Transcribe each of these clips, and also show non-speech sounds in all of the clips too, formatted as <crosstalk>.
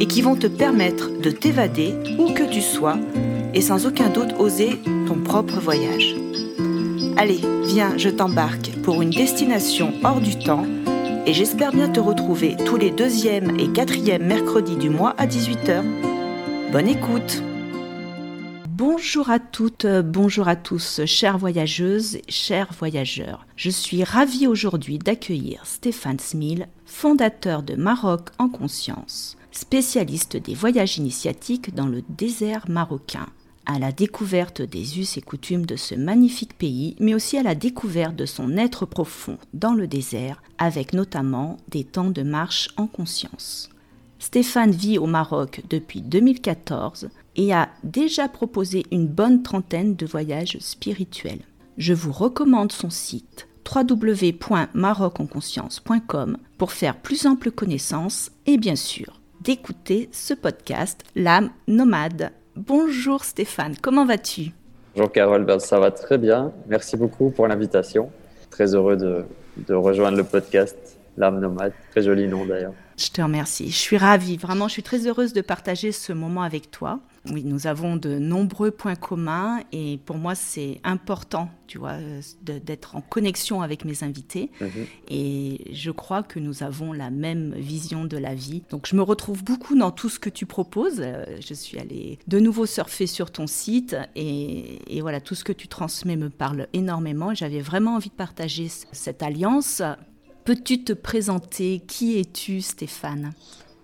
et qui vont te permettre de t'évader où que tu sois et sans aucun doute oser ton propre voyage. Allez, viens, je t'embarque pour une destination hors du temps et j'espère bien te retrouver tous les deuxièmes et quatrièmes mercredis du mois à 18h. Bonne écoute Bonjour à toutes, bonjour à tous, chères voyageuses, chers voyageurs. Je suis ravie aujourd'hui d'accueillir Stéphane Smil, fondateur de Maroc en conscience, spécialiste des voyages initiatiques dans le désert marocain à la découverte des us et coutumes de ce magnifique pays, mais aussi à la découverte de son être profond dans le désert, avec notamment des temps de marche en conscience. Stéphane vit au Maroc depuis 2014 et a déjà proposé une bonne trentaine de voyages spirituels. Je vous recommande son site www.marocenconscience.com pour faire plus ample connaissance et bien sûr d'écouter ce podcast L'âme nomade. Bonjour Stéphane, comment vas-tu? Bonjour Carole, ben, ça va très bien. Merci beaucoup pour l'invitation. Très heureux de, de rejoindre le podcast L'âme nomade. Très joli nom d'ailleurs. Je te remercie. Je suis ravie. Vraiment, je suis très heureuse de partager ce moment avec toi. Oui, nous avons de nombreux points communs et pour moi, c'est important, tu vois, d'être en connexion avec mes invités. Mhm. Et je crois que nous avons la même vision de la vie. Donc, je me retrouve beaucoup dans tout ce que tu proposes. Euh, je suis allée de nouveau surfer sur ton site et, et voilà, tout ce que tu transmets me parle énormément. J'avais vraiment envie de partager cette alliance Peux-tu te présenter? Qui es-tu, Stéphane?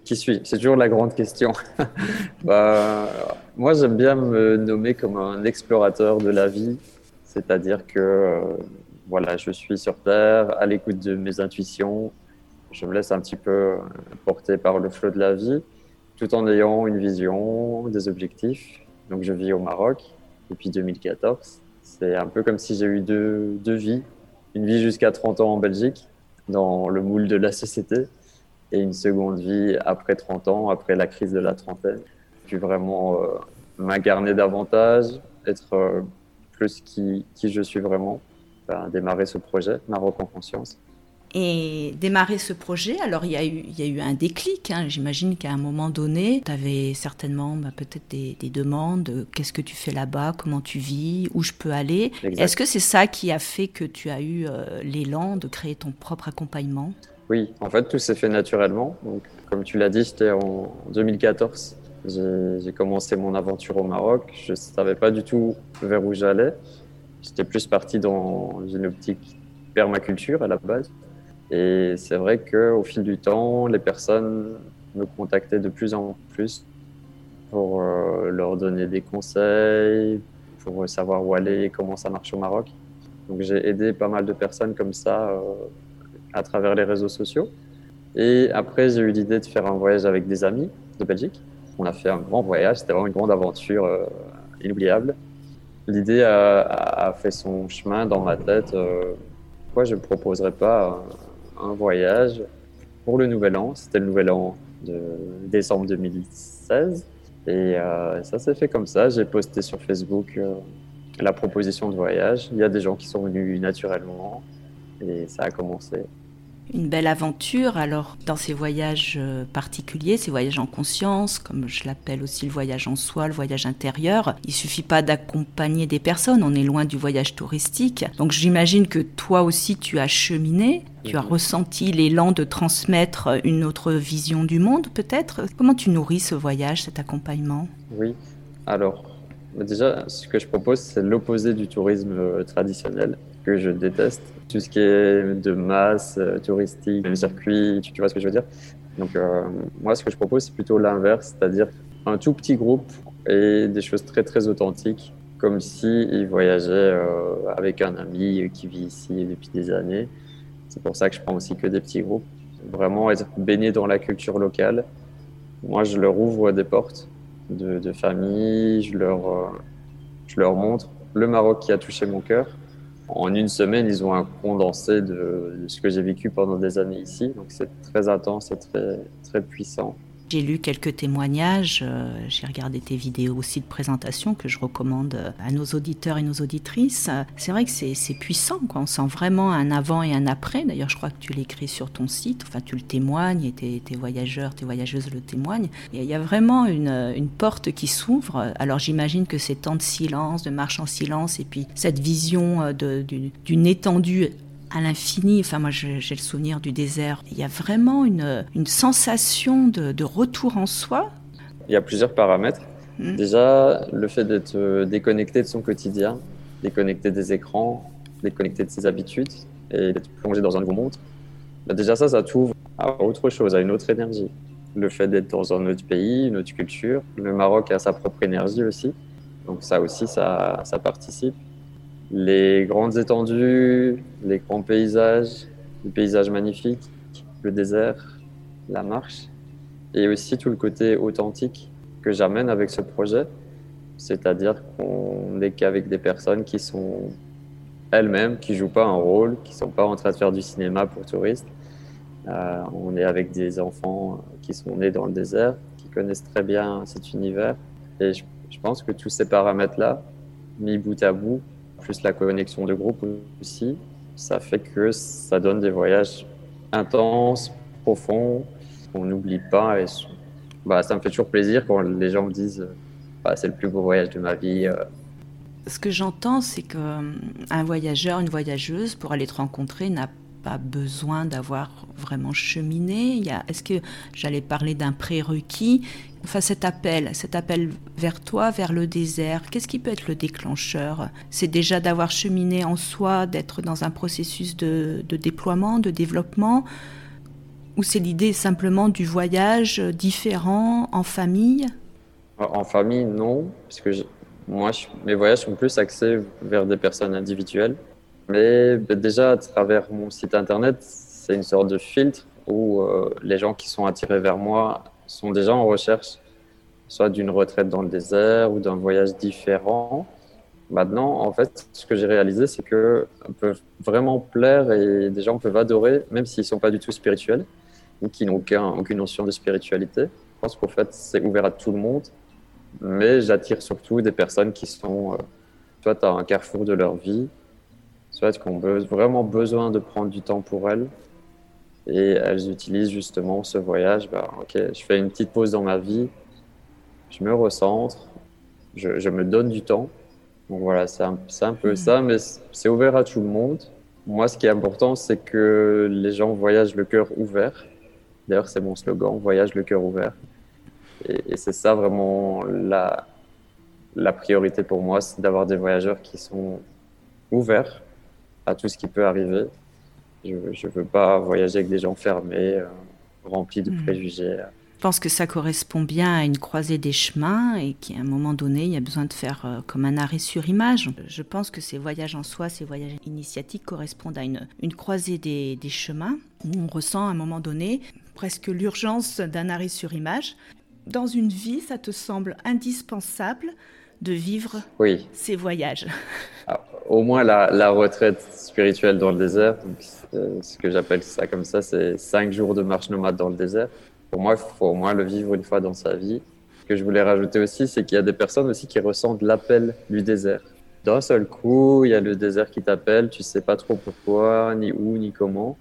Qui suis C'est toujours la grande question. <laughs> bah, moi, j'aime bien me nommer comme un explorateur de la vie, c'est-à-dire que euh, voilà, je suis sur Terre, à l'écoute de mes intuitions, je me laisse un petit peu porter par le flot de la vie, tout en ayant une vision, des objectifs. Donc, je vis au Maroc depuis 2014. C'est un peu comme si j'ai eu deux, deux vies. Une vie jusqu'à 30 ans en Belgique dans le moule de la société et une seconde vie après 30 ans, après la crise de la trentaine. Puis vraiment euh, m'incarner davantage, être euh, plus qui, qui, je suis vraiment, ben, démarrer ce projet, Maroc en conscience et démarrer ce projet. Alors, il y a eu, il y a eu un déclic. Hein. J'imagine qu'à un moment donné, tu avais certainement bah, peut-être des, demandes. Qu'est-ce que tu fais là-bas? Comment tu vis? Où je peux aller? Est-ce que c'est ça qui a fait que tu as eu euh, l'élan de créer ton propre accompagnement? Oui, en fait, tout s'est fait naturellement. Donc, comme tu l'as dit, c'était en 2014. J'ai commencé mon aventure au Maroc. Je ne savais pas du tout vers où j'allais. J'étais plus parti dans une optique permaculture à la base. Et c'est vrai qu'au fil du temps, les personnes me contactaient de plus en plus pour euh, leur donner des conseils, pour savoir où aller et comment ça marche au Maroc. Donc j'ai aidé pas mal de personnes comme ça euh, à travers les réseaux sociaux. Et après, j'ai eu l'idée de faire un voyage avec des amis de Belgique. On a fait un grand voyage, c'était vraiment une grande aventure euh, inoubliable. L'idée a, fait son chemin dans ma tête. pourquoi je ne proposerais pas un voyage pour le Nouvel An. C'était le Nouvel An de décembre 2016. Et euh, ça s'est fait comme ça. J'ai posté sur Facebook euh, la proposition de voyage. Il y a des gens qui sont venus naturellement et ça a commencé une belle aventure. Alors, dans ces voyages euh, particuliers, ces voyages en conscience, comme je l'appelle aussi le voyage en soi, le voyage intérieur, il suffit pas d'accompagner des personnes. On est loin du voyage touristique. Donc, j'imagine que toi aussi, tu as cheminé. Tu as mhm. ressenti l'élan de transmettre une autre vision du monde, peut-être Comment tu nourris ce voyage, cet accompagnement? Oui. Alors, déjà, ce que je propose, c'est l'opposé du tourisme euh, traditionnel que je déteste. Tout ce qui est de masse, euh, touristique, les circuits, tu, vois ce que je veux dire? Donc euh, moi, ce que je propose, c'est plutôt l'inverse, c'est-à-dire un tout petit groupe et des choses très très authentiques, comme si il voyageait euh, avec un ami qui vit ici depuis des années. C'est pour ça que je prends aussi que des petits groupes. Vraiment être baigné dans la culture locale. Moi, je leur ouvre des portes de, famille. Je leur, euh, je leur montre le Maroc qui a touché mon cœur. En une semaine, ils ont un condensé de, ce que j'ai vécu pendant des années ici. Donc c'est très intense et très, très puissant. J'ai lu quelques témoignages, euh, j'ai regardé tes vidéos aussi de présentation que je recommande euh, à nos auditeurs et nos auditrices. C'est vrai que c'est puissant, quoi. on sent vraiment un avant et un après. D'ailleurs, je crois que tu l'écris sur ton site, enfin tu le témoignes et tes, voyageurs, tes voyageuses le témoignent. Il y a vraiment une, une porte qui s'ouvre. Alors j'imagine que ces temps de silence, de marche en silence et puis cette vision euh, d'une étendue à l'infini. Enfin, moi, j'ai le souvenir du désert. Il y a vraiment une, une sensation de, de, retour en soi. Il y a plusieurs paramètres. Hmm. Déjà, le fait d'être euh, déconnecté de son quotidien, déconnecté des écrans, déconnecté de ses habitudes et d'être plongé dans un nouveau monde. Bah, déjà, ça, ça t'ouvre à autre chose, à une autre énergie. Le fait d'être dans un autre pays, une autre culture. Le Maroc a sa propre énergie aussi. Donc ça aussi, ça, ça participe les grandes étendues, les grands paysages, les paysages magnifiques, le désert, la marche, et aussi tout le côté authentique que j'amène avec ce projet, c'est-à-dire qu'on n'est qu'avec des personnes qui sont elles-mêmes, qui jouent pas un rôle, qui sont pas en train de faire du cinéma pour touristes. Euh, on est avec des enfants qui sont nés dans le désert, qui connaissent très bien cet univers, et je, je pense que tous ces paramètres-là, mis bout à bout, plus la connexion de groupe aussi, ça fait que ça donne des voyages intenses, profonds, qu'on n'oublie pas. Et bah, ça me fait toujours plaisir quand les gens me disent bah, c'est le plus beau voyage de ma vie. Euh. Ce que j'entends, c'est qu'un euh, voyageur, une voyageuse, pour aller te rencontrer, n'a pas besoin d'avoir vraiment cheminé. Est-ce que j'allais parler d'un prérequis? Enfin, cet appel, cet appel vers toi, vers le désert, qu'est-ce qui peut être le déclencheur? C'est déjà d'avoir cheminé en soi, d'être dans un processus de, déploiement, de développement? Ou c'est l'idée simplement du voyage différent, en famille? En famille, non, parce que moi, mes voyages sont plus axés vers des personnes individuelles. Mais ben, déjà, à travers mon site internet, c'est une sorte de filtre où euh, les gens qui sont attirés vers moi sont déjà en recherche soit d'une retraite dans le désert ou d'un voyage différent. Maintenant, en fait, ce que j'ai réalisé, c'est que peuvent vraiment plaire et des gens peuvent adorer, même s'ils ne sont pas du tout spirituels ou qui n'ont aucune notion de spiritualité. Je pense qu'en fait, c'est ouvert à tout le monde, mais j'attire surtout des personnes qui sont euh, soit à un carrefour de leur vie, soit qui ont vraiment besoin de prendre du temps pour elles, et elles utilisent justement ce voyage. Bah, ok, je fais une petite pause dans ma vie, je me recentre, je, me donne du temps. Donc voilà, c'est un, un, peu mm. ça, mais c'est ouvert à tout le monde. Moi, ce qui est important, c'est que les gens voyagent le cœur ouvert. D'ailleurs, c'est mon slogan, voyage le cœur ouvert. Et, c'est ça vraiment la, la priorité pour moi, c'est d'avoir des voyageurs qui sont ouverts à tout ce qui peut arriver je ne veux pas voyager avec des gens fermés, euh, remplis de hmm. préjugés. Je pense que ça correspond bien à une croisée des chemins et qu'à un moment donné, il y a besoin de faire euh, comme un arrêt sur image. Je pense que ces voyages en soi, ces voyages initiatiques correspondent à une, une croisée des, des chemins où on ressent à un moment donné presque l'urgence d'un arrêt sur image. Dans une vie, ça te semble indispensable de vivre oui. ces voyages ah, Au moins la, retraite spirituelle dans le désert, euh, ce que j'appelle ça comme ça, c'est cinq jours de marche nomade dans le désert. Pour moi, il faut au moins le vivre une fois dans sa vie. Ce que je voulais rajouter aussi, c'est qu'il y a des personnes aussi qui ressentent l'appel du désert. D'un seul coup, il y a le désert qui t'appelle, tu sais pas trop pourquoi, ni où, ni comment,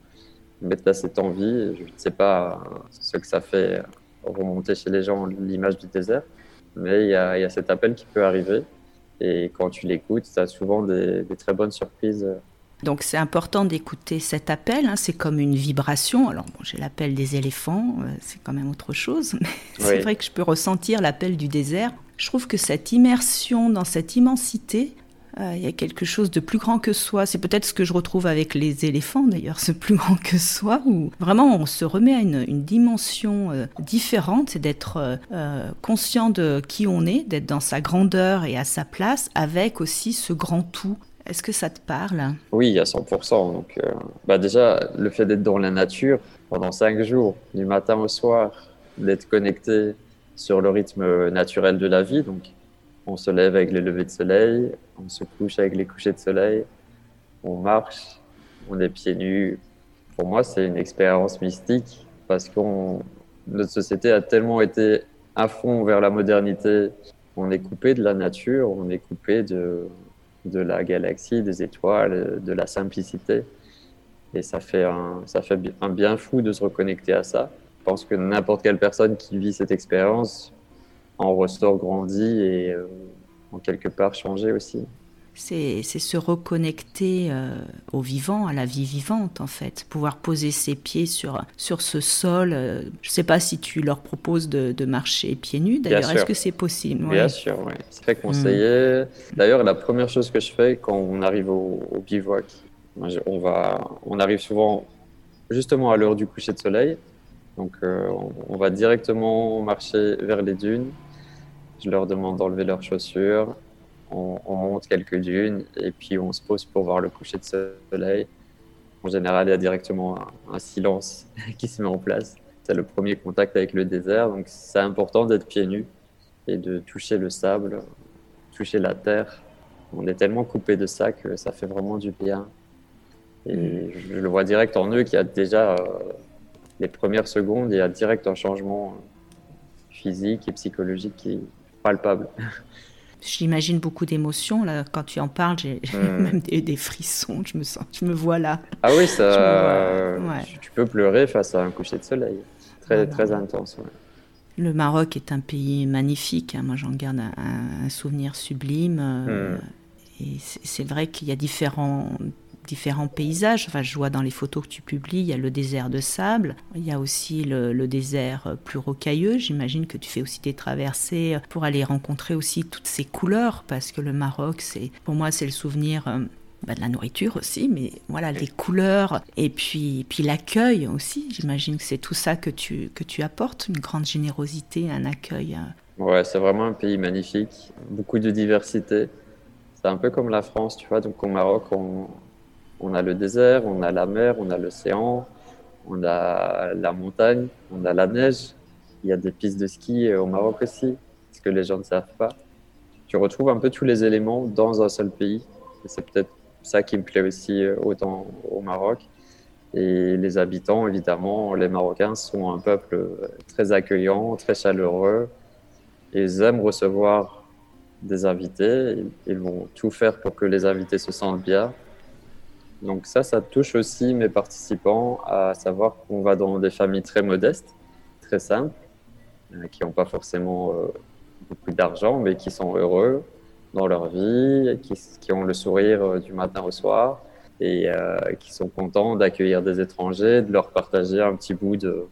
mais tu as cette envie. Je ne sais pas ce que ça fait remonter chez les gens l'image du désert mais il y, a, cet appel qui peut arriver. Et quand tu l'écoutes, tu as souvent des, très bonnes surprises. Donc c'est important d'écouter cet appel, hein. c'est comme une vibration. Alors bon, j'ai l'appel des éléphants, euh, c'est quand même autre chose, <laughs> mais c'est vrai que je peux ressentir l'appel du désert. Je trouve que cette immersion dans cette immensité, il y a quelque chose de plus grand que soi. C'est peut-être ce que je retrouve avec les éléphants d'ailleurs, ce plus grand que soi, où vraiment on se remet à une, dimension euh, différente, c'est d'être euh, conscient de qui on est, d'être dans sa grandeur et à sa place, avec aussi ce grand tout. Est-ce que ça te parle? Oui, à 100%. Donc, bah déjà, le fait d'être dans la nature pendant cinq jours, du matin au soir, d'être connecté sur le rythme naturel de la vie. Donc, on se lève avec les levées de soleil, on se couche avec les couchers de soleil, on marche, on est pieds nus. Pour moi, c'est une expérience mystique parce que notre société a tellement été à fond vers la modernité. On est coupé de la nature, on est coupé de, de la galaxie, des étoiles, de la simplicité. Et ça fait, un, ça fait un bien fou de se reconnecter à ça. Je pense que n'importe quelle personne qui vit cette expérience en ressort grandi et euh, en quelque part changé aussi c'est se reconnecter euh, au vivant, à la vie vivante en fait, pouvoir poser ses pieds sur, sur ce sol. Euh, je ne sais pas si tu leur proposes de, marcher pieds nus d'ailleurs, est-ce que c'est possible? Bien sûr, oui. C'est très conseillé. Hmm. D'ailleurs, la première chose que je fais quand on arrive au, bivouac, on, va, on arrive souvent justement à l'heure du coucher de soleil. Donc euh, on va directement marcher vers les dunes. Je leur demande d'enlever leurs chaussures on, monte quelques dunes et puis on se pose pour voir le coucher de soleil. En général, il y a directement un, silence <laughs> qui se met en place. C'est le premier contact avec le désert, donc c'est important d'être pieds nus et de toucher le sable, toucher la terre. On est tellement coupé de ça que ça fait vraiment du bien. Et je le vois direct en eux qu'il y a déjà euh, les premières secondes, il y a direct un changement physique et psychologique qui palpable. J'imagine beaucoup d'émotions là quand tu en parles. J'ai <laughs> hmm. même des, frissons. Je me sens, je me vois là. Ah oui, ça. Tu peux pleurer face à un coucher de soleil. Très très intense. Le Maroc est un pays magnifique. Hein. Moi, j'en garde un, souvenir sublime. Euh, hmm. Et c'est vrai qu'il y a différents différents paysages. Enfin, je vois dans les photos que tu publies, il y a le désert de sable, il y a aussi le, désert plus rocailleux. J'imagine que tu fais aussi des traversées pour aller rencontrer aussi toutes ces couleurs, parce que le Maroc, c'est pour moi, c'est le souvenir. Euh, bah, de la nourriture aussi, mais voilà, les couleurs et puis, puis l'accueil aussi. J'imagine que c'est tout ça que tu, que tu apportes, une grande générosité, un accueil. Euh. Ouais, c'est vraiment un pays magnifique, beaucoup de diversité. C'est un peu comme la France, tu vois. Donc au Maroc, on, on a le désert, on a la mer, on a l'océan, on a la montagne, on a la neige. Il y a des pistes de ski au Maroc aussi, ce que les gens ne savent pas. Tu retrouves un peu tous les éléments dans un seul pays. C'est peut-être ça qui me plaît aussi euh, autant au Maroc. Et les habitants, évidemment, les Marocains sont un peuple euh, très accueillant, très chaleureux. Ils aiment recevoir des invités. Ils vont tout faire pour que les invités se sentent bien. Donc ça, ça touche aussi mes participants à savoir qu'on va dans des familles très modestes, très simples, euh, qui n'ont pas forcément euh, beaucoup d'argent, mais qui sont heureux dans leur vie, qui, ont le sourire euh, du matin au soir et qui sont contents d'accueillir des étrangers, de leur partager un petit bout de,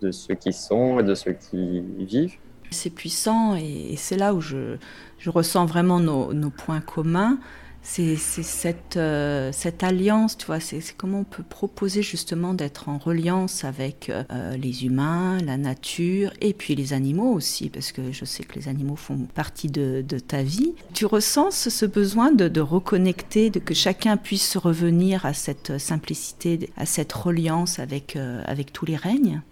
de ceux qui sont et de ceux qui vivent. C'est puissant et, c'est là où je, je ressens vraiment nos, nos points communs c'est cette, euh, cette alliance, tu vois, c'est comment on peut proposer justement d'être en reliance avec euh, les humains, la nature et puis les animaux aussi, parce que je sais que les animaux font partie de, ta vie. Tu ressens ce besoin de, reconnecter, de que chacun puisse revenir à cette simplicité, à cette reliance avec, euh, avec tous les règnes?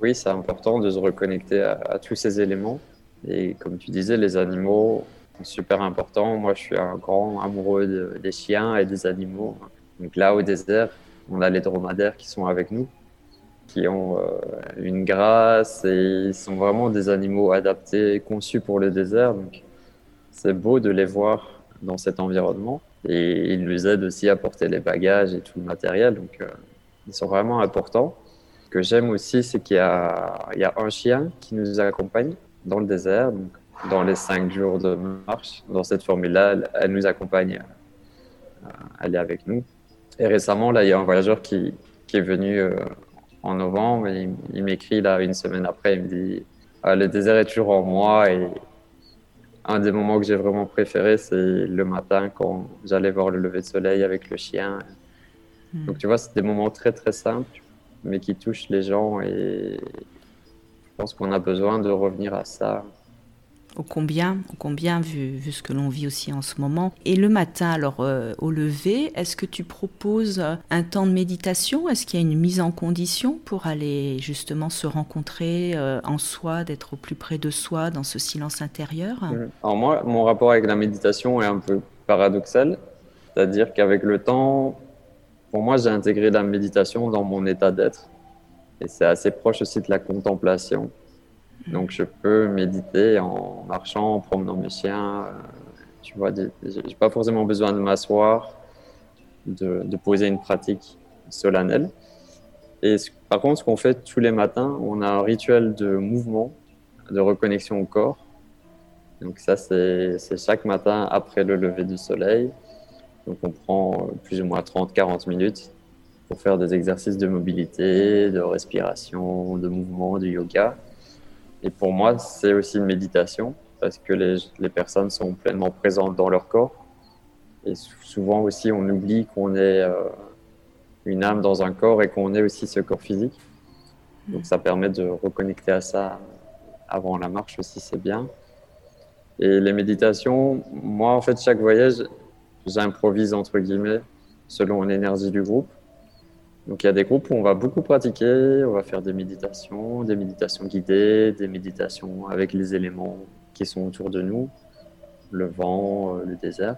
Oui, c'est important de se reconnecter à tous ces éléments. Et comme tu disais, les animaux, super important. Moi, je suis un grand amoureux des chiens et des animaux. Donc là, au désert, on a les dromadaires qui sont avec nous, qui ont euh, une grâce et ils sont vraiment des animaux adaptés, conçus pour le désert. Donc c'est beau de les voir dans cet environnement. Et ils nous aident aussi à porter les bagages et tout le matériel. Donc euh, ils sont vraiment importants. Ce que j'aime aussi, c'est qu'il y, a, un chien qui nous accompagne dans le désert. Dans les cinq jours de marche. Dans cette formule-là, elle, nous accompagne, elle est avec nous. Et récemment, là, il y a un voyageur qui, qui est venu euh, en novembre. Et il, m'écrit là une semaine après, il me dit ah, le désert est toujours en moi et un des moments que j'ai vraiment préféré, c'est le matin quand j'allais voir le lever de soleil avec le chien. Hmm. Donc tu vois, c'est des moments très très simples, mais qui touchent les gens et je pense qu'on a besoin de revenir à ça Au combien, au combien vu, vu ce que l'on vit aussi en ce moment. Et le matin, alors euh, au lever, est-ce que tu proposes un temps de méditation? Est-ce qu'il y a une mise en condition pour aller justement se rencontrer euh, en soi, d'être au plus près de soi dans ce silence intérieur? Alors moi, mon rapport avec la méditation est un peu paradoxal, c'est-à-dire qu'avec le temps, pour moi, j'ai intégré la méditation dans mon état d'être. Et c'est assez proche aussi de la contemplation. Donc, je peux méditer en marchant, en promenant mes chiens. Euh, tu vois, j'ai pas forcément besoin de m'asseoir, de, poser une pratique solennelle. Et par contre, ce qu'on fait tous les matins, on a un rituel de mouvement, de reconnexion au corps. Donc ça, c'est chaque matin après le lever du soleil. Donc on prend plus ou moins 30-40 minutes pour faire des exercices de mobilité, de respiration, de mouvement, de yoga. Et pour moi, c'est aussi une méditation parce que les, les, personnes sont pleinement présentes dans leur corps. Et souvent aussi, on oublie qu'on est euh, une âme dans un corps et qu'on est aussi ce corps physique. Donc ça permet de reconnecter à ça avant la marche aussi, c'est bien. Et les méditations, moi, en fait, chaque voyage, j'improvise entre guillemets selon l'énergie du groupe. Donc il y a des groupes où on va beaucoup pratiquer, on va faire des méditations, des méditations guidées, des méditations avec les éléments qui sont autour de nous, le vent, euh, le désert.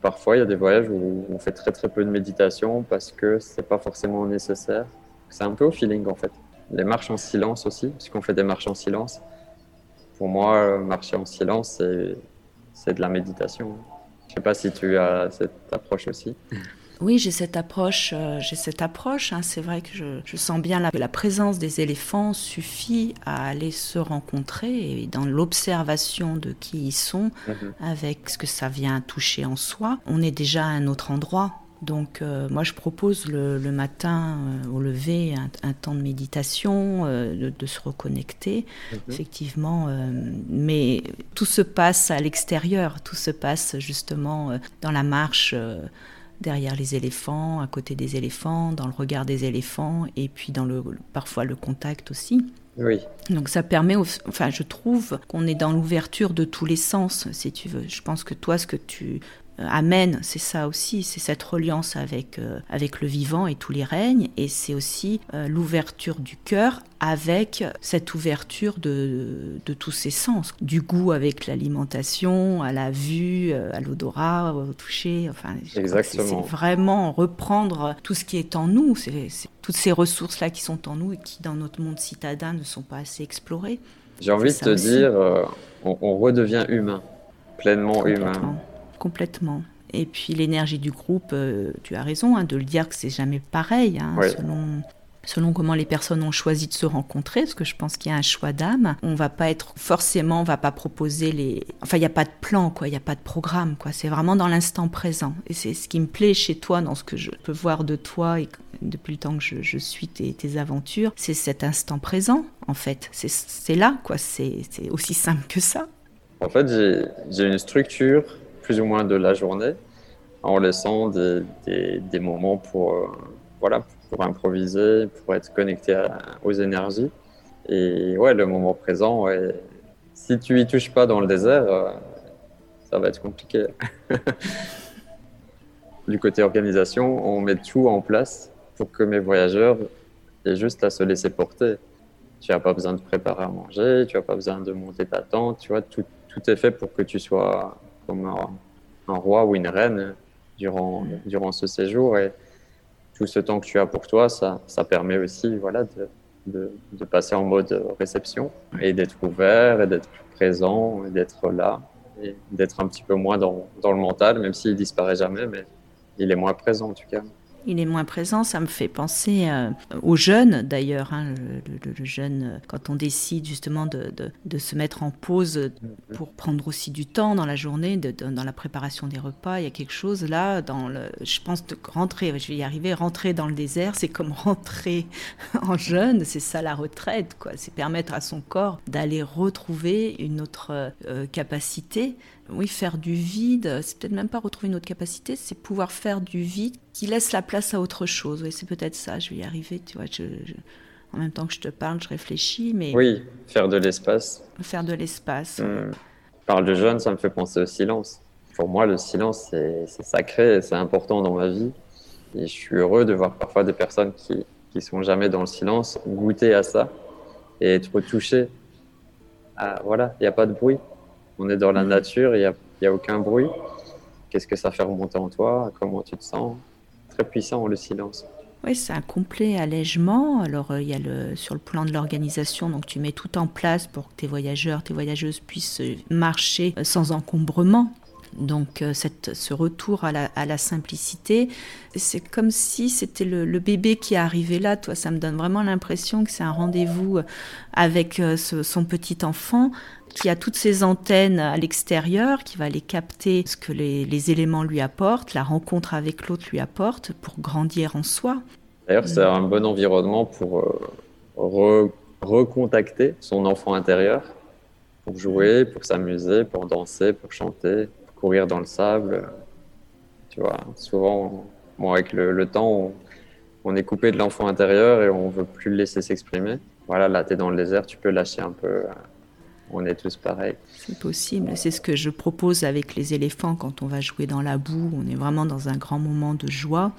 Parfois il y a des voyages où on fait très très peu de méditation parce que c'est pas forcément nécessaire. C'est un peu au feeling en fait. Les marches en silence aussi, puisqu'on fait des marches en silence. Pour moi, euh, marcher en silence, c'est de la méditation. Je sais pas si tu as cette approche aussi. <laughs> Oui, j'ai cette approche. Euh, j'ai cette approche. Hein. C'est vrai que je, sens bien la, que la présence des éléphants suffit à aller se rencontrer et dans l'observation de qui ils sont, mhm. avec ce que ça vient toucher en soi, on est déjà à un autre endroit. Donc euh, moi je propose le, matin euh, au lever un, temps de méditation, de, se reconnecter, mhm. effectivement. mais tout se passe à l'extérieur, tout se passe justement dans la marche derrière les éléphants, à côté des éléphants, dans le regard des éléphants et puis dans le parfois le contact aussi. Oui. Donc ça permet, enfin je trouve qu'on est dans l'ouverture de tous les sens, si tu veux. Je pense que toi, ce que tu euh, amène, c'est ça aussi, c'est cette reliance avec, euh, avec le vivant et tous les règnes, et c'est aussi euh, l'ouverture du cœur avec cette ouverture de, de, tous ses sens, du goût avec l'alimentation, à la vue, à l'odorat, au toucher, enfin, c'est vraiment reprendre tout ce qui est en nous, c'est toutes ces ressources-là qui sont en nous et qui dans notre monde citadin ne sont pas assez explorées. J'ai envie de te dire, on, on redevient humain, pleinement humain complètement. Et puis l'énergie du groupe, euh, tu as raison hein, de le dire que c'est jamais pareil, hein, selon selon comment les personnes ont choisi de se rencontrer, parce que je pense qu'il y a un choix d'âme. On va pas être forcément, on va pas proposer les, enfin il n'y a pas de plan quoi, il n'y a pas de programme quoi. C'est vraiment dans l'instant présent. Et c'est ce qui me plaît chez toi, dans ce que je peux voir de toi et depuis le temps que je, suis tes, tes aventures, c'est cet instant présent en fait. C'est là quoi. C'est aussi simple que ça. En fait, j'ai une structure plus ou moins de la journée en laissant des, des, moments pour, euh, voilà, pour improviser, pour être connecté aux énergies. Et ouais, le moment présent, ouais, si tu y touches pas dans le désert, euh, ça va être compliqué. <laughs> du côté organisation, on met tout en place pour que mes voyageurs aient juste à se laisser porter. Tu n'as pas besoin de préparer à manger, tu n'as pas besoin de monter ta tente, tu vois, tout, tout est fait pour que tu sois comme un, roi ou une reine durant, durant ce séjour. Et tout ce temps que tu as pour toi, ça, ça permet aussi voilà, de, de, passer en mode réception et d'être ouvert et d'être présent et d'être là et d'être un petit peu moins dans, dans le mental, même s'il disparaît jamais, mais il est moins présent en tout cas il est moins présent. Ça me fait penser euh, aux jeunes d'ailleurs. Hein, le, jeune, euh, quand on décide justement de, se mettre en pause pour prendre aussi du temps dans la journée, dans la préparation des repas, il y a quelque chose là, dans je pense de rentrer, je vais y arriver, rentrer dans le désert, c'est comme <laughs> rentrer en jeune, c'est ça la retraite, quoi. C'est permettre à son corps d'aller retrouver une autre euh, capacité oui, faire du vide, c'est peut-être même pas retrouver une autre capacité, c'est pouvoir faire du vide qui laisse la place à autre chose. Oui, c'est peut-être ça, je vais y arriver, tu vois. en même temps que je te parle, je réfléchis, mais... Oui, faire de l'espace. Faire de l'espace. Hmm. parle de jeûne, ça me fait penser au silence. Pour moi, le silence, c'est sacré, c'est important dans ma vie. Et je suis heureux de voir parfois des personnes qui, qui sont jamais dans le silence goûter à ça et être touchées. Ah, voilà, il n'y a pas de bruit. On est dans la nature, il n'y a, y a aucun bruit. Qu'est-ce que ça fait remonter en toi? Comment tu te sens? Très puissant, le silence. Oui, c'est un complet allègement. Alors, euh, il y a le, sur le plan de l'organisation, donc tu mets tout en place pour que tes voyageurs, tes voyageuses puissent euh, marcher euh, sans encombrement. Donc, cette, ce retour à la, à la simplicité, c'est comme si c'était le, le, bébé qui est arrivé là. Toi, ça me donne vraiment l'impression que c'est un rendez-vous avec ce, son petit enfant qui a toutes ses antennes à l'extérieur, qui va aller capter ce que les, éléments lui apportent, la rencontre avec l'autre lui apporte pour grandir en soi. D'ailleurs, c'est un bon environnement pour euh, recontacter son enfant intérieur, pour jouer, pour s'amuser, pour danser, pour chanter, pour courir dans le sable. Tu vois, souvent, avec le, temps, on, est coupé de l'enfant intérieur et on veut plus le laisser s'exprimer. Voilà, là, tu es dans le désert, tu peux lâcher un peu on est tous pareils. C'est possible. C'est ce que je propose avec les éléphants quand on va jouer dans la boue. On est vraiment dans un grand moment de joie.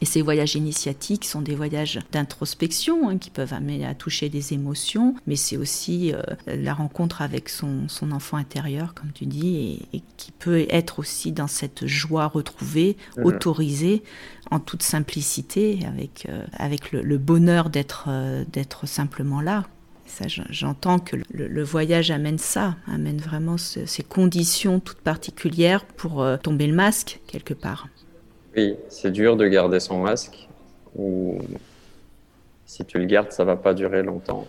Et ces voyages initiatiques sont des voyages d'introspection hein, qui peuvent amener à toucher des émotions, mais c'est aussi euh, la rencontre avec son, enfant intérieur, comme tu dis, et, qui peut être aussi dans cette joie retrouvée, autorisée, en toute simplicité, avec, euh, avec le, bonheur d'être euh, d'être simplement là j'entends que le, voyage amène ça, amène vraiment ces conditions toutes particulières pour euh, tomber le masque quelque part. Oui, c'est dur de garder son masque. Ou si tu le gardes, ça va pas durer longtemps.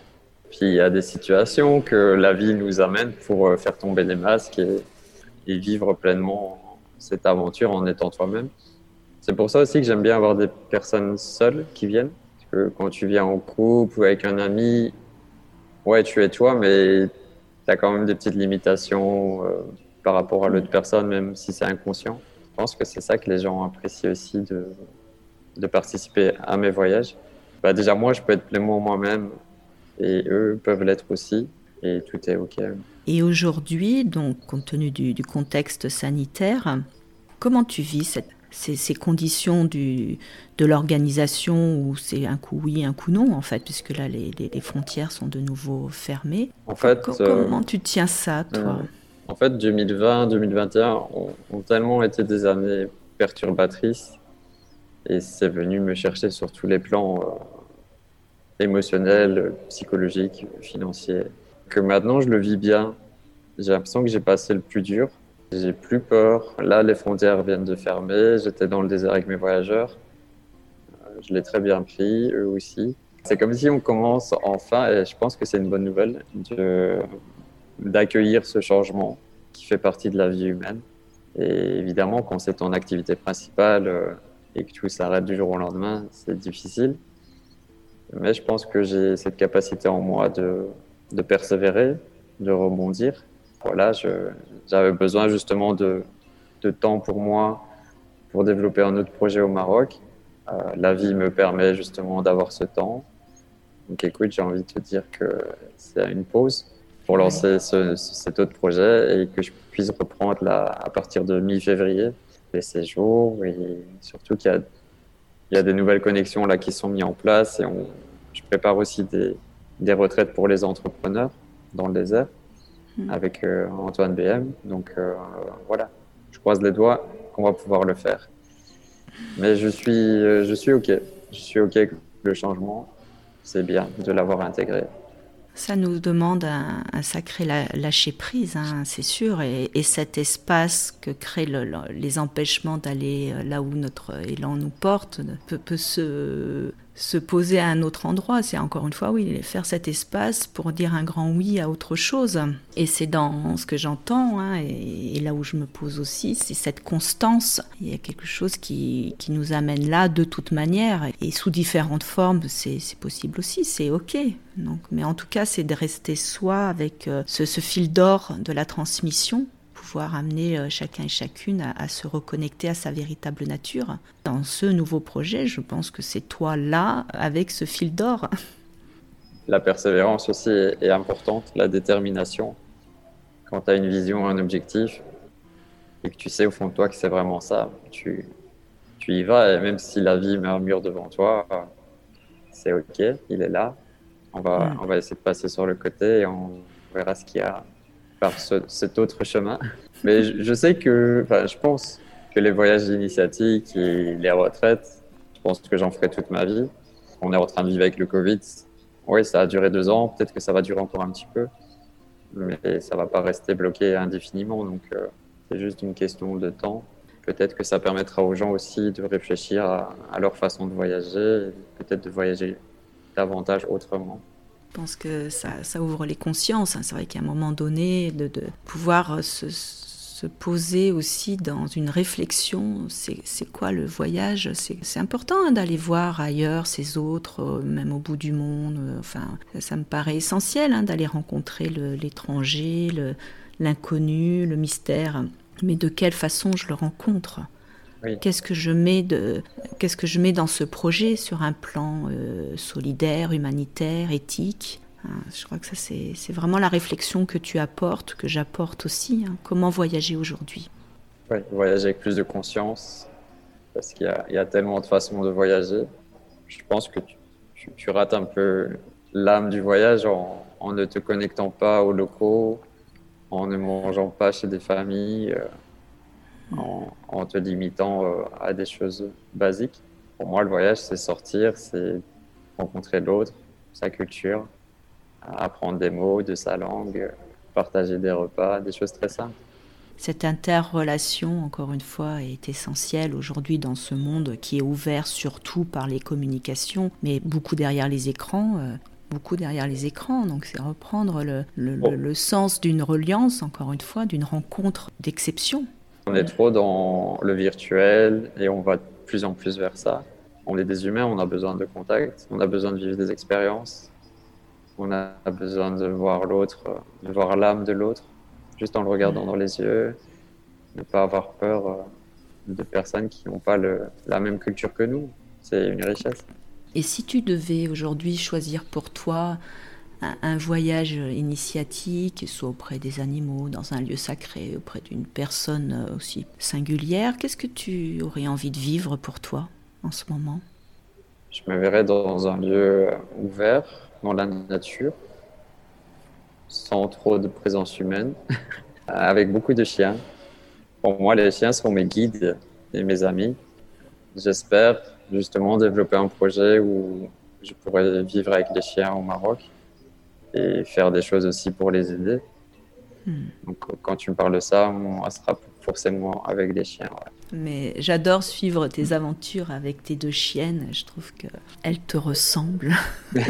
Puis il y a des situations que la vie nous amène pour euh, faire tomber les masques et, vivre pleinement cette aventure en étant toi-même. C'est pour ça aussi que j'aime bien avoir des personnes seules qui viennent. Parce que quand tu viens en couple ou avec un ami, ouais, tu es toi, mais tu as quand même des petites limitations euh, par rapport à l'autre personne, même si c'est inconscient. Je pense que c'est ça que les gens apprécient aussi de, de participer à mes voyages. Bah, déjà, moi, je peux être pleinement moi-même et eux peuvent l'être aussi et tout est OK. Et aujourd'hui, donc, compte tenu du, du contexte sanitaire, comment tu vis cette ces, conditions du, de l'organisation où c'est un coup oui, un coup non, en fait, puisque là, les, les, frontières sont de nouveau fermées. En fait, comment tu tiens ça, toi? euh, En fait, 2020, 2021 ont, tellement été des années perturbatrices et c'est venu me chercher sur tous les plans euh, émotionnels, psychologiques, financiers, que maintenant je le vis bien. J'ai l'impression que j'ai passé le plus dur j'ai plus peur. Là, les frontières viennent de fermer. J'étais dans le désert avec mes voyageurs. Euh, je l'ai très bien pris, eux aussi. C'est comme si on commence enfin, et je pense que c'est une bonne nouvelle, d'accueillir ce changement qui fait partie de la vie humaine. Et évidemment, quand c'est ton activité principale euh, et que tout s'arrête du jour au lendemain, c'est difficile. Mais je pense que j'ai cette capacité en moi de, de persévérer, de rebondir voilà, j'avais besoin justement de, de, temps pour moi pour développer un autre projet au Maroc. Euh, la vie me permet justement d'avoir ce temps. Donc écoute, j'ai envie de te dire que c'est une pause pour lancer ce, cet autre projet et que je puisse reprendre là, à partir de mi-février les séjours et surtout qu'il y a, il y a des nouvelles connexions là qui sont mises en place et on, je prépare aussi des, des retraites pour les entrepreneurs dans le désert. Mm. avec euh, Antoine BM. Donc euh, voilà, je croise les doigts qu'on va pouvoir le faire. Mais je suis, euh, je suis OK. Je suis OK avec le changement. C'est bien de l'avoir intégré. Ça nous demande un, sacré lâcher prise, hein, c'est sûr, et, cet espace que créent les empêchements d'aller là où notre élan nous porte peut, peut se se poser à un autre endroit. C'est encore une fois, oui, faire cet espace pour dire un grand oui à autre chose. Et c'est dans ce que j'entends, hein, et, là où je me pose aussi, c'est cette constance. Il y a quelque chose qui, qui, nous amène là de toute manière, et sous différentes formes, c'est possible aussi, c'est ok. Donc, mais en tout cas, c'est de rester soi avec euh, ce, ce fil d'or de la transmission pouvoir amener euh, chacun et chacune à, se reconnecter à sa véritable nature. Dans ce nouveau projet, je pense que c'est toi là avec ce fil d'or. La persévérance aussi est importante, la détermination. quand tu as une vision, un objectif, et que tu sais au fond de toi que c'est vraiment ça, tu, tu y vas. Et même si la vie met un mur devant toi, c'est OK, il est là. On va, on va essayer de passer sur le côté et on verra ce qu'il y a par cet autre chemin. Mais je, sais que, enfin, je pense que les voyages initiatiques et les retraites, je pense que j'en ferai toute ma vie. On est en train de vivre avec le Covid. Oui, ça a duré deux ans. Peut-être que ça va durer encore un petit peu. Mais ça va pas rester bloqué indéfiniment. Donc, euh, c'est juste une question de temps. Peut-être que ça permettra aux gens aussi de réfléchir à, leur façon de voyager, peut-être de voyager davantage autrement. Je pense que ça, ouvre les consciences. Hein. C'est vrai qu'à un moment donné, de, pouvoir se, poser aussi dans une réflexion, c'est quoi le voyage? C'est important hein, d'aller voir ailleurs ces autres, euh, même au bout du monde. Euh, enfin, ça, me paraît essentiel hein, d'aller rencontrer l'étranger, l'inconnu, le mystère mais de quelle façon je le rencontre? Qu'est-ce que je mets de, qu'est-ce que je mets dans ce projet sur un plan euh, solidaire, humanitaire, éthique? Hein, Je crois que ça c'est, vraiment la réflexion que tu apportes, que j'apporte aussi. Hein. Comment voyager aujourd'hui? Oui, voyager avec plus de conscience, parce qu'il y a, tellement de façons de voyager. Je pense que tu, rates un peu l'âme du voyage en, en ne te connectant pas aux locaux, en ne mangeant pas chez des familles, euh, en, te limitant euh, à des choses basiques. Pour moi, le voyage, c'est sortir, c'est rencontrer l'autre, sa culture, apprendre des mots de sa langue, partager des repas, des choses très simples. Cette interrelation, encore une fois, est essentielle aujourd'hui dans ce monde qui est ouvert surtout par les communications, mais beaucoup derrière les écrans. Euh, beaucoup derrière les écrans. Donc c'est reprendre le, le, sens d'une reliance, encore une fois, d'une rencontre d'exception. On est trop dans le virtuel et on va de plus en plus vers ça. On est des humains, on a besoin de contact, on a besoin de vivre des expériences, on a besoin de voir l'autre, de voir l'âme de l'autre, juste en le regardant dans les yeux, ne pas avoir peur euh, de personnes qui n'ont pas la même culture que nous. C'est une richesse. Et si tu devais aujourd'hui choisir pour toi un, voyage initiatique, soit auprès des animaux, dans un lieu sacré, auprès d'une personne aussi singulière, qu'est-ce que tu aurais envie de vivre pour toi en ce moment? Je me verrais dans un lieu ouvert, dans la nature, sans trop de présence humaine, <laughs> avec beaucoup de chiens. Pour moi, les chiens sont mes guides et mes amis. J'espère justement développer un projet où je pourrais vivre avec les chiens au Maroc et faire des choses aussi pour les aider. Hmm. Donc quand tu me parles de ça, moi, sera forcément avec des chiens. Mais j'adore suivre tes aventures avec tes deux chiennes. Je trouve qu'elles te ressemblent. <laughs>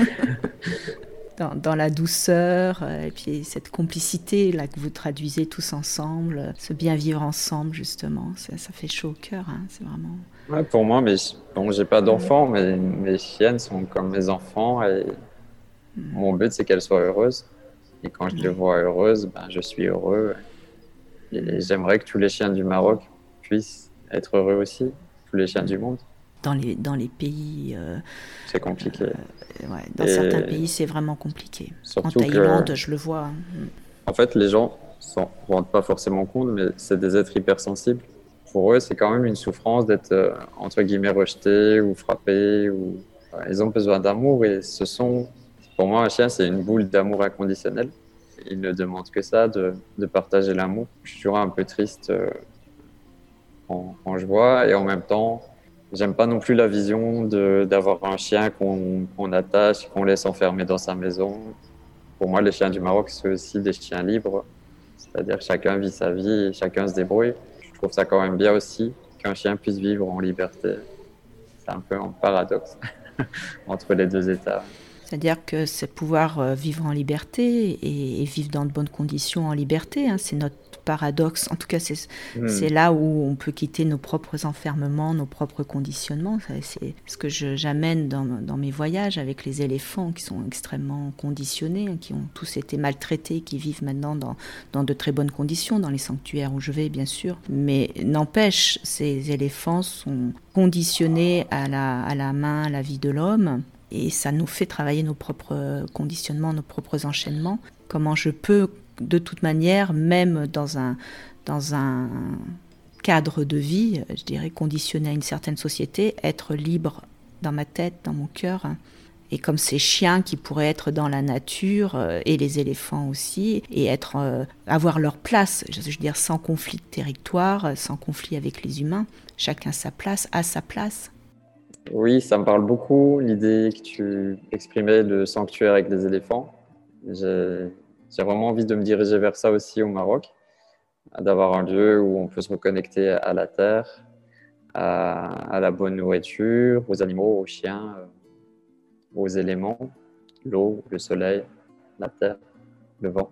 dans, la douceur, euh, et puis cette complicité là que vous traduisez tous ensemble, ce bien vivre ensemble justement, ça, fait chaud au cœur, hein, c'est vraiment. Ouais, pour moi, mais bon, j'ai pas d'enfants, mais mes chiennes sont comme mes enfants et. Mon but c'est qu'elles soient heureuses. Et quand je les vois heureuses, ben, je suis heureux. Et j'aimerais que tous les chiens du Maroc puissent être heureux aussi, tous les chiens du monde dans les, dans les pays. Euh, c'est compliqué. Euh, ouais, dans certains pays, c'est vraiment compliqué. en Thaïlande, je le vois. Hein. En fait, les gens ne s'en rendent pas forcément compte, mais c'est des êtres hypersensibles. Pour eux, c'est quand même une souffrance d'être, euh, entre guillemets, rejeté ou frappé. Ou... Ils ont besoin d'amour et ce sont. Pour moi, un chien, c'est une boule d'amour inconditionnel. Il ne demande que ça, de, partager l'amour. Je suis toujours un peu triste quand, je vois et en même temps, J'aime pas non plus la vision d'avoir un chien qu'on attache, qu'on laisse enfermer dans sa maison. Pour moi, les chiens du Maroc, c'est aussi des chiens libres. C'est-à-dire chacun vit sa vie chacun se débrouille. Je trouve ça quand même bien aussi qu'un chien puisse vivre en liberté. C'est un peu un paradoxe <laughs> entre les deux états. C'est-à-dire que c'est pouvoir euh, vivre en liberté et, vivre dans de bonnes conditions en liberté. Hein. c'est notre paradoxe. En tout cas, hmm. c'est là où on peut quitter nos propres enfermements, nos propres conditionnements. C'est ce que j'amène dans, dans, mes voyages avec les éléphants qui sont extrêmement conditionnés, hein, qui ont tous été maltraités, qui vivent maintenant dans, dans de très bonnes conditions, dans les sanctuaires où je vais, bien sûr. Mais n'empêche, ces éléphants sont conditionnés à la, à la main, à la vie de l'homme et ça nous fait travailler nos propres conditionnements, nos propres enchaînements. Comment je peux de toute manière, même dans un, dans un cadre de vie, je dirais conditionné à une certaine société, être libre dans ma tête, dans mon cœur, et comme ces chiens qui pourraient être dans la nature euh, et les éléphants aussi et être euh, avoir leur place je veux dire sans conflit de territoire sans conflit avec les humains chacun sa place à sa place oui ça me parle beaucoup l'idée que tu exprimais de sanctuaire avec les éléphants j'ai vraiment envie de me diriger vers ça aussi au Maroc d'avoir un lieu où on peut se reconnecter à la terre à, la bonne nourriture aux animaux aux chiens euh, aux éléments, l'eau, le soleil, la terre, le vent.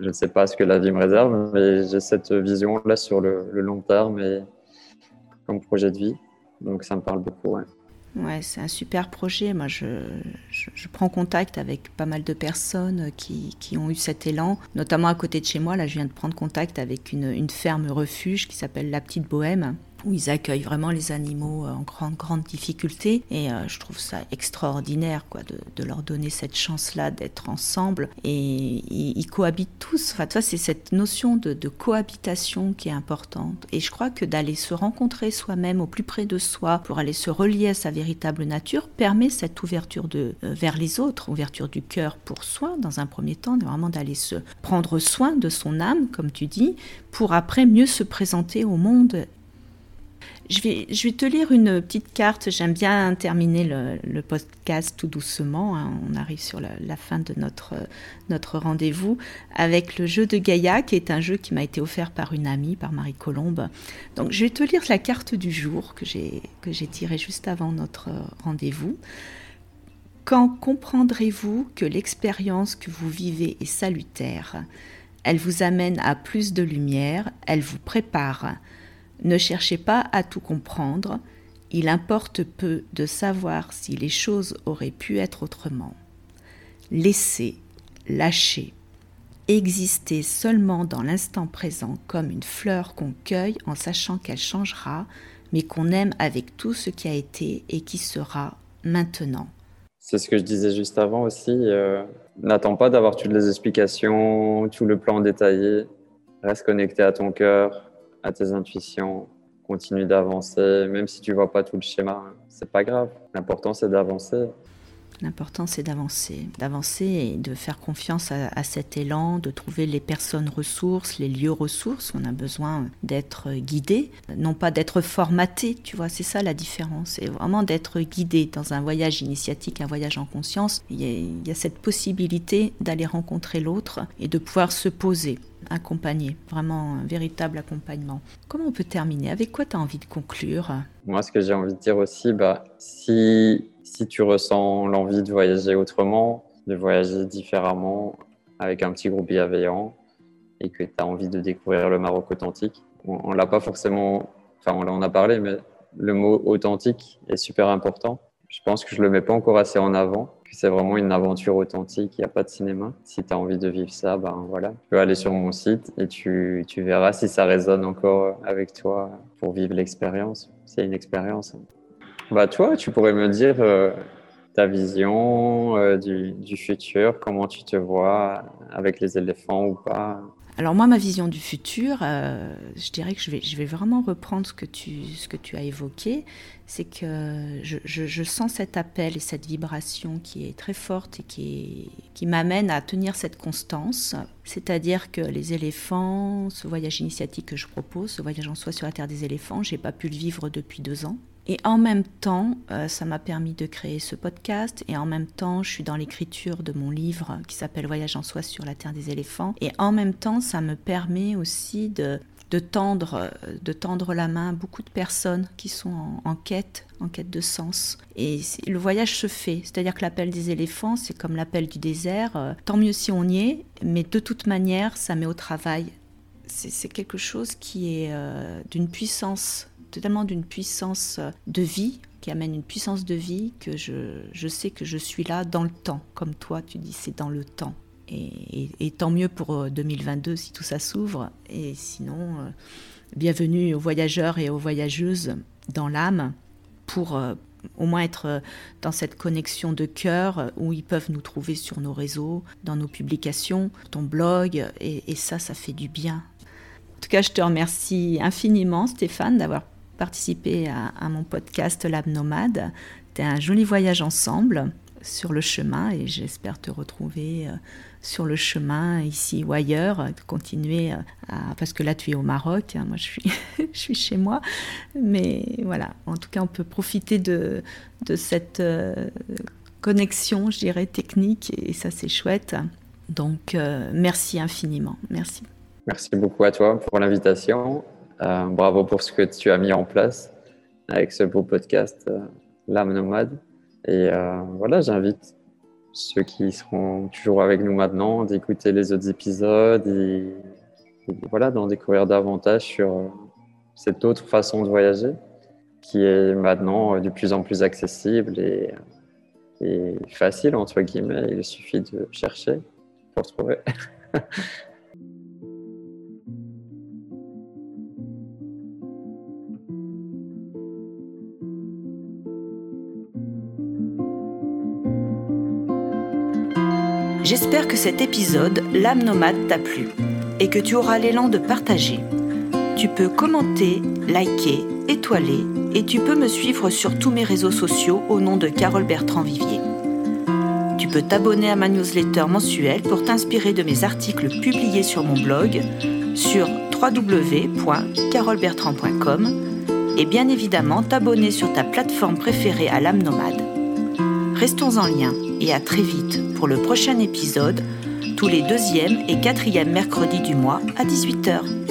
Je ne sais pas ce que la vie me réserve, mais j'ai cette vision-là sur le, long terme et comme projet de vie. Donc ça me parle beaucoup. Ouais. C'est un super projet. Moi, je, je, prends contact avec pas mal de personnes qui, qui, ont eu cet élan, notamment à côté de chez moi. Là, je viens de prendre contact avec une, une ferme refuge qui s'appelle La Petite Bohème, où ils accueillent vraiment les animaux euh, en grande, grande difficulté. Et euh, je trouve ça extraordinaire quoi, de, leur donner cette chance-là d'être ensemble. Et ils, cohabitent tous. Enfin, toi, c'est cette notion de, de, cohabitation qui est importante. Et je crois que d'aller se rencontrer soi-même au plus près de soi pour aller se relier à sa véritable nature permet cette ouverture de, euh, vers les autres, ouverture du cœur pour soi dans un premier temps, vraiment d'aller se prendre soin de son âme, comme tu dis, pour après mieux se présenter au monde je vais, te lire une petite carte. J'aime bien terminer le, podcast tout doucement. Hein. On arrive sur la, fin de notre, rendez-vous avec le jeu de Gaïa, qui est un jeu qui m'a été offert par une amie, par Marie Colombe. Donc, je vais te lire la carte du jour que j'ai tirée juste avant notre rendez-vous. Quand comprendrez-vous que l'expérience que vous vivez est salutaire? Elle vous amène à plus de lumière, elle vous prépare ne cherchez pas à tout comprendre, il importe peu de savoir si les choses auraient pu être autrement. Laissez, lâchez, existez seulement dans l'instant présent comme une fleur qu'on cueille en sachant qu'elle changera, mais qu'on aime avec tout ce qui a été et qui sera maintenant. C'est ce que je disais juste avant aussi. Euh, n'attends pas d'avoir toutes les explications, tout le plan détaillé. Reste connecté à ton cœur, à tes intuitions, continue d'avancer, même si tu vois pas tout le schéma, c'est pas grave. L'important c'est d'avancer. L'important c'est d'avancer, d'avancer et de faire confiance à, cet élan, de trouver les personnes ressources, les lieux ressources. On a besoin d'être guidé, non pas d'être formaté, tu vois, c'est ça la différence. C'est vraiment d'être guidé dans un voyage initiatique, un voyage en conscience. il y a cette possibilité d'aller rencontrer l'autre et de pouvoir se poser accompagné, vraiment un véritable accompagnement. Comment on peut terminer? Avec quoi tu as envie de conclure? Moi, ce que j'ai envie de dire aussi, bah, si, si tu ressens l'envie de voyager autrement, de voyager différemment, avec un petit groupe bienveillant, et que tu as envie de découvrir le Maroc authentique, on ne l'a pas forcément, enfin on en a parlé, mais le mot authentique est super important. Je pense que je le mets pas encore assez en avant c'est vraiment une aventure authentique, il n'y a pas de cinéma. Si tu as envie de vivre ça, ben voilà, tu peux aller sur mon site et tu, tu verras si ça résonne encore avec toi pour vivre l'expérience. C'est une expérience. Bah toi, tu pourrais me dire euh, ta vision euh, du, futur, comment tu te vois avec les éléphants ou pas? Alors moi, ma vision du futur, euh, je dirais que je vais, je vais vraiment reprendre ce que tu, ce que tu as évoqué, c'est que je, je, sens cet appel et cette vibration qui est très forte et qui, qui m'amène à tenir cette constance, c'est-à-dire que les éléphants, ce voyage initiatique que je propose, ce voyage en soi sur la terre des éléphants, j'ai pas pu le vivre depuis deux ans. Et en même temps, euh, ça m'a permis de créer ce podcast. Et en même temps, je suis dans l'écriture de mon livre qui s'appelle Voyage en soi sur la terre des éléphants. Et en même temps, ça me permet aussi de, tendre, de tendre la main à beaucoup de personnes qui sont en, quête, en quête de sens. Et le voyage se fait. C'est-à-dire que l'appel des éléphants, c'est comme l'appel du désert. Euh, tant mieux si on y est, mais de toute manière, ça met au travail. C'est quelque chose qui est euh, d'une puissance tellement d'une puissance de vie, qui amène une puissance de vie que je, je, sais que je suis là dans le temps. Comme toi, tu dis, c'est dans le temps. Et, et, tant mieux pour 2022 euh, si tout ça s'ouvre. Et sinon, euh, bienvenue aux voyageurs et aux voyageuses dans l'âme pour, euh, au moins être dans cette connexion de cœur où ils peuvent nous trouver sur nos réseaux, dans nos publications, ton blog, et, ça, ça fait du bien. En tout cas, je te remercie infiniment, Stéphane, d'avoir participé à, mon podcast Lab Nomade. C'était un joli voyage ensemble sur le chemin et j'espère te retrouver euh, sur le chemin ici ou ailleurs, continuer euh, à, parce que là tu es au Maroc, hein, moi je suis, <laughs> je suis chez moi, mais voilà, en tout cas on peut profiter de, de cette euh, connexion, je dirais, technique et ça c'est chouette. Donc merci infiniment, merci. Merci beaucoup à toi pour l'invitation. Bravo pour ce que tu as mis en place avec ce beau podcast, L'âme nomade. Et euh, voilà, j'invite ceux qui seront toujours avec nous maintenant d'écouter les autres épisodes et, voilà, d'en découvrir davantage sur euh, cette autre façon de voyager qui est maintenant de plus en plus accessible et, et facile, entre guillemets. Il suffit de chercher pour trouver. <laughs> que cet épisode, L'âme nomade, t'a plu et que tu auras l'élan de partager. Tu peux commenter, liker, étoiler et tu peux me suivre sur tous mes réseaux sociaux au nom de Carole Bertrand Vivier. Tu peux t'abonner à ma newsletter mensuelle pour t'inspirer de mes articles publiés sur mon blog sur www.carolebertrand.com et bien évidemment t'abonner sur ta plateforme préférée à l'âme nomade. Restons en lien et à très vite pour le prochain épisode, tous les deuxième et quatrième mercredis du mois à 18h.